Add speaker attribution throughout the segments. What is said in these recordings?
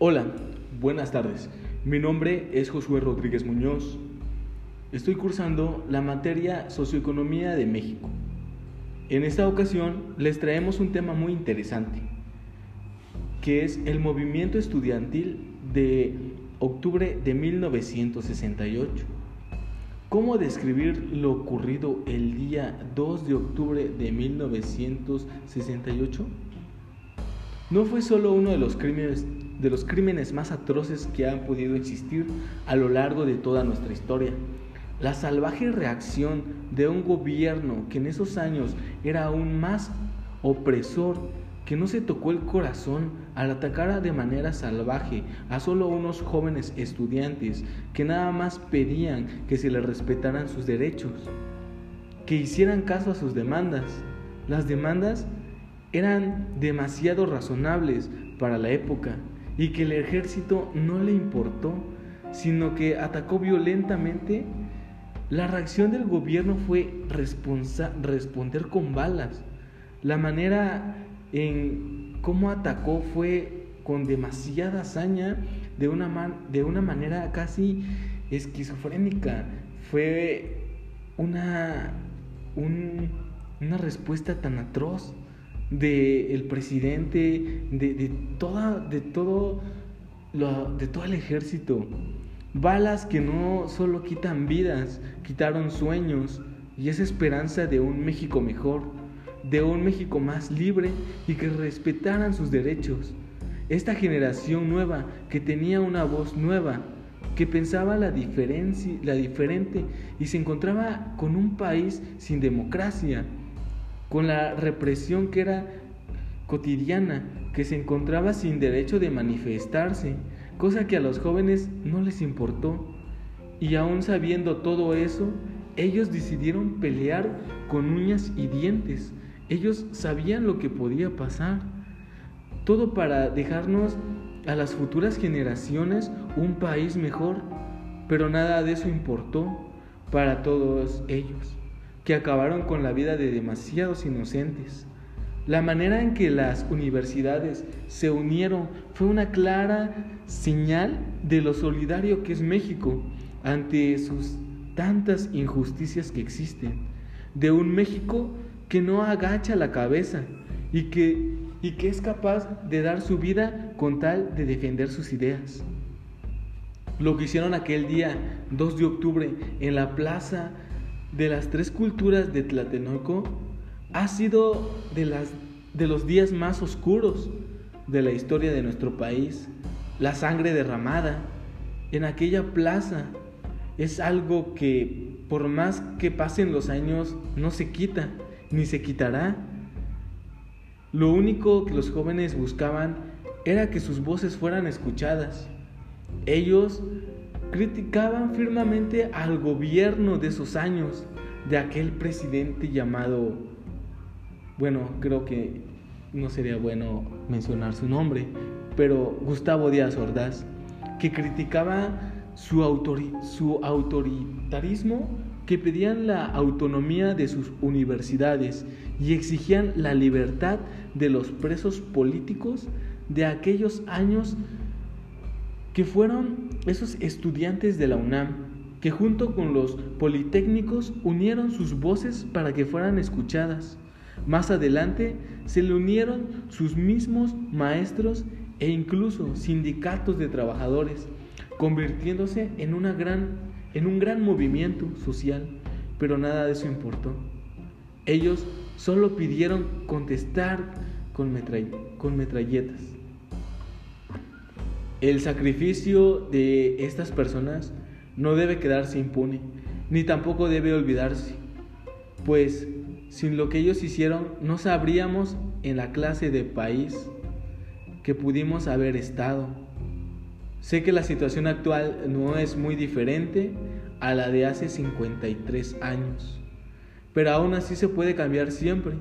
Speaker 1: Hola, buenas tardes. Mi nombre es Josué Rodríguez Muñoz. Estoy cursando la materia Socioeconomía de México. En esta ocasión les traemos un tema muy interesante, que es el movimiento estudiantil de octubre de 1968. ¿Cómo describir lo ocurrido el día 2 de octubre de 1968? No fue solo uno de los crímenes de los crímenes más atroces que han podido existir a lo largo de toda nuestra historia. La salvaje reacción de un gobierno que en esos años era aún más opresor, que no se tocó el corazón al atacar de manera salvaje a solo unos jóvenes estudiantes que nada más pedían que se les respetaran sus derechos, que hicieran caso a sus demandas. Las demandas eran demasiado razonables para la época y que el ejército no le importó, sino que atacó violentamente, la reacción del gobierno fue responder con balas. La manera en cómo atacó fue con demasiada hazaña, de una, de una manera casi esquizofrénica. Fue una, una respuesta tan atroz del presidente, de, toda, de, todo de todo el ejército. Balas que no solo quitan vidas, quitaron sueños y esa esperanza de un México mejor, de un México más libre y que respetaran sus derechos. Esta generación nueva que tenía una voz nueva, que pensaba la, diferencia, la diferente y se encontraba con un país sin democracia, con la represión que era cotidiana, que se encontraba sin derecho de manifestarse, cosa que a los jóvenes no les importó. Y aún sabiendo todo eso, ellos decidieron pelear con uñas y dientes. Ellos sabían lo que podía pasar. Todo para dejarnos a las futuras generaciones un país mejor. Pero nada de eso importó para todos ellos que acabaron con la vida de demasiados inocentes. La manera en que las universidades se unieron fue una clara señal de lo solidario que es México ante sus tantas injusticias que existen, de un México que no agacha la cabeza y que, y que es capaz de dar su vida con tal de defender sus ideas. Lo que hicieron aquel día, 2 de octubre, en la plaza de las tres culturas de Tlatelolco ha sido de, las, de los días más oscuros de la historia de nuestro país. La sangre derramada en aquella plaza es algo que por más que pasen los años no se quita ni se quitará. Lo único que los jóvenes buscaban era que sus voces fueran escuchadas. Ellos criticaban firmemente al gobierno de esos años, de aquel presidente llamado, bueno, creo que no sería bueno mencionar su nombre, pero Gustavo Díaz Ordaz, que criticaba su, su autoritarismo, que pedían la autonomía de sus universidades y exigían la libertad de los presos políticos de aquellos años que fueron esos estudiantes de la UNAM que junto con los politécnicos unieron sus voces para que fueran escuchadas. Más adelante se le unieron sus mismos maestros e incluso sindicatos de trabajadores, convirtiéndose en, una gran, en un gran movimiento social, pero nada de eso importó. Ellos solo pidieron contestar con, con metralletas. El sacrificio de estas personas no debe quedarse impune, ni tampoco debe olvidarse, pues sin lo que ellos hicieron no sabríamos en la clase de país que pudimos haber estado. Sé que la situación actual no es muy diferente a la de hace 53 años, pero aún así se puede cambiar siempre.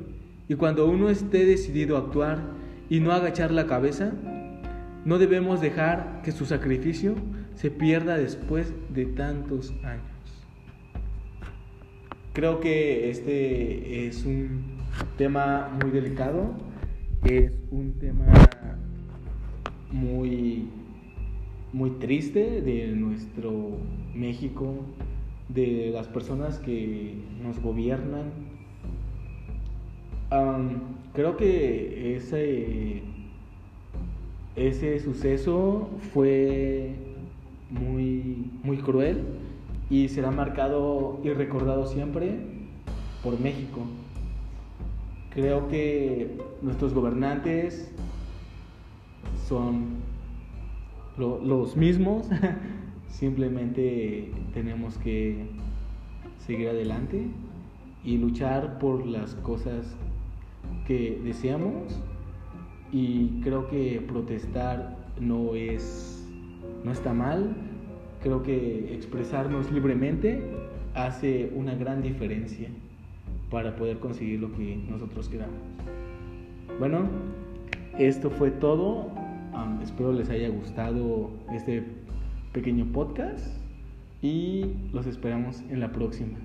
Speaker 1: Y cuando uno esté decidido a actuar y no agachar la cabeza, no debemos dejar que su sacrificio se pierda después de tantos años. Creo que este es un tema muy delicado, es un tema muy muy triste de nuestro México, de las personas que nos gobiernan. creo que ese, ese suceso fue muy, muy cruel y será marcado y recordado siempre por México. Creo que nuestros gobernantes son los mismos, simplemente tenemos que seguir adelante y luchar por las cosas que deseamos y creo que protestar no es no está mal creo que expresarnos libremente hace una gran diferencia para poder conseguir lo que nosotros queramos. Bueno, esto fue todo. espero les haya gustado este pequeño podcast y los esperamos en la próxima.